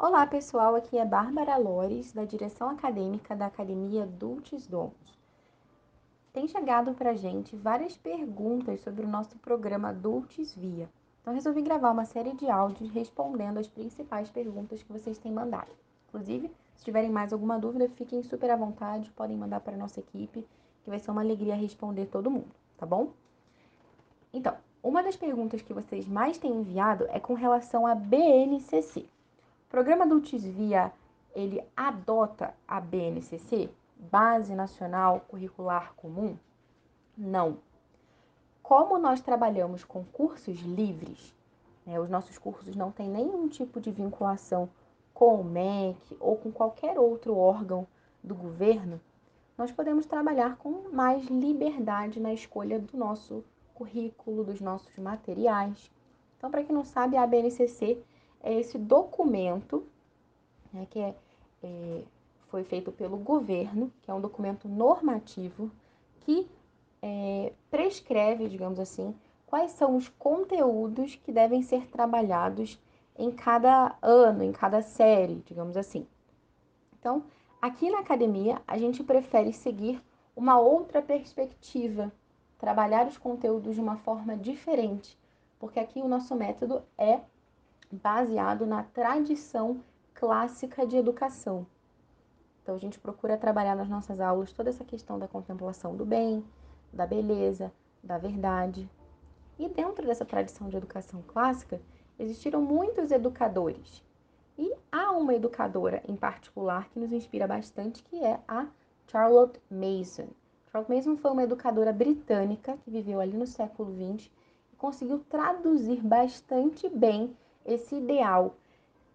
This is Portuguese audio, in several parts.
Olá pessoal, aqui é Bárbara Lores, da direção acadêmica da Academia Dulces Dons. Tem chegado para gente várias perguntas sobre o nosso programa Dulces Via, então resolvi gravar uma série de áudios respondendo as principais perguntas que vocês têm mandado. Inclusive, se tiverem mais alguma dúvida, fiquem super à vontade, podem mandar para a nossa equipe, que vai ser uma alegria responder todo mundo, tá bom? Então, uma das perguntas que vocês mais têm enviado é com relação à BNCC. Programa Adultos Via, ele adota a BNCC, Base Nacional Curricular Comum? Não. Como nós trabalhamos com cursos livres, né, os nossos cursos não têm nenhum tipo de vinculação com o MEC ou com qualquer outro órgão do governo, nós podemos trabalhar com mais liberdade na escolha do nosso currículo, dos nossos materiais. Então, para quem não sabe, a BNCC é esse documento né, que é, é, foi feito pelo governo, que é um documento normativo que é, prescreve, digamos assim, quais são os conteúdos que devem ser trabalhados em cada ano, em cada série, digamos assim. Então, aqui na academia, a gente prefere seguir uma outra perspectiva, trabalhar os conteúdos de uma forma diferente, porque aqui o nosso método é baseado na tradição clássica de educação. Então, a gente procura trabalhar nas nossas aulas toda essa questão da contemplação do bem, da beleza, da verdade. E dentro dessa tradição de educação clássica, existiram muitos educadores. E há uma educadora em particular que nos inspira bastante, que é a Charlotte Mason. Charlotte Mason foi uma educadora britânica que viveu ali no século XX e conseguiu traduzir bastante bem esse ideal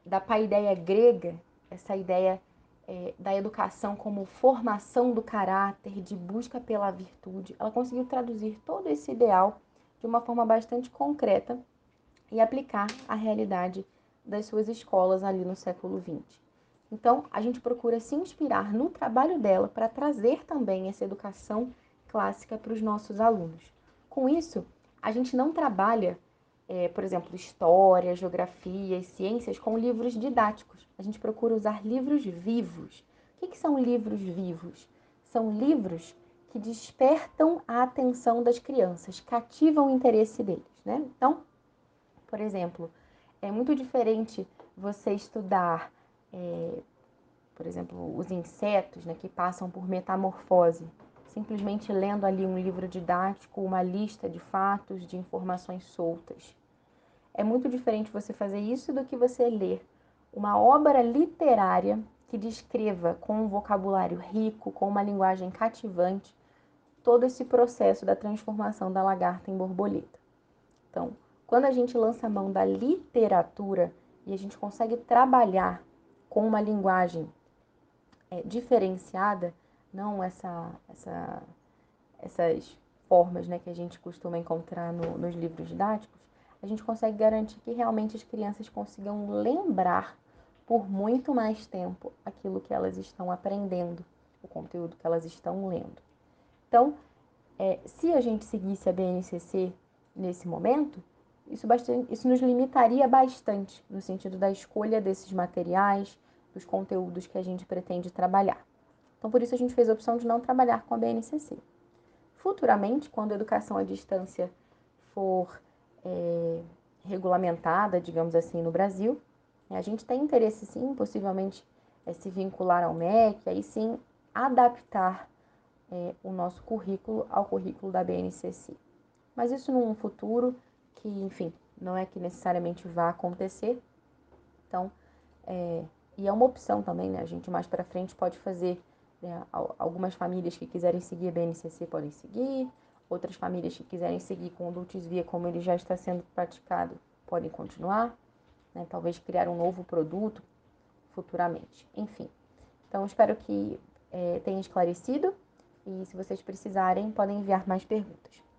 da paideia grega, essa ideia é, da educação como formação do caráter, de busca pela virtude, ela conseguiu traduzir todo esse ideal de uma forma bastante concreta e aplicar à realidade das suas escolas ali no século XX. Então, a gente procura se inspirar no trabalho dela para trazer também essa educação clássica para os nossos alunos. Com isso, a gente não trabalha é, por exemplo, história, geografia e ciências com livros didáticos. A gente procura usar livros vivos. O que, que são livros vivos? São livros que despertam a atenção das crianças, cativam o interesse deles, né? Então, por exemplo, é muito diferente você estudar, é, por exemplo, os insetos, né, que passam por metamorfose, simplesmente lendo ali um livro didático, uma lista de fatos, de informações soltas. É muito diferente você fazer isso do que você ler uma obra literária que descreva com um vocabulário rico, com uma linguagem cativante, todo esse processo da transformação da lagarta em borboleta. Então, quando a gente lança a mão da literatura e a gente consegue trabalhar com uma linguagem é, diferenciada, não essa, essa, essas formas né, que a gente costuma encontrar no, nos livros didáticos, a gente consegue garantir que realmente as crianças consigam lembrar por muito mais tempo aquilo que elas estão aprendendo, o conteúdo que elas estão lendo. Então, é, se a gente seguisse a BNCC nesse momento, isso, bastante, isso nos limitaria bastante no sentido da escolha desses materiais, dos conteúdos que a gente pretende trabalhar. Então, por isso a gente fez a opção de não trabalhar com a BNCC. Futuramente, quando a educação à distância for é, regulamentada, digamos assim, no Brasil, a gente tem interesse sim, possivelmente, é, se vincular ao MEC, aí sim adaptar é, o nosso currículo ao currículo da BNCC. Mas isso num futuro que, enfim, não é que necessariamente vá acontecer. Então, é, e é uma opção também, né? A gente mais para frente pode fazer né, algumas famílias que quiserem seguir a BNCC podem seguir, outras famílias que quiserem seguir com o Dulcis Via como ele já está sendo praticado podem continuar, né? talvez criar um novo produto futuramente. Enfim, então espero que é, tenha esclarecido e se vocês precisarem podem enviar mais perguntas.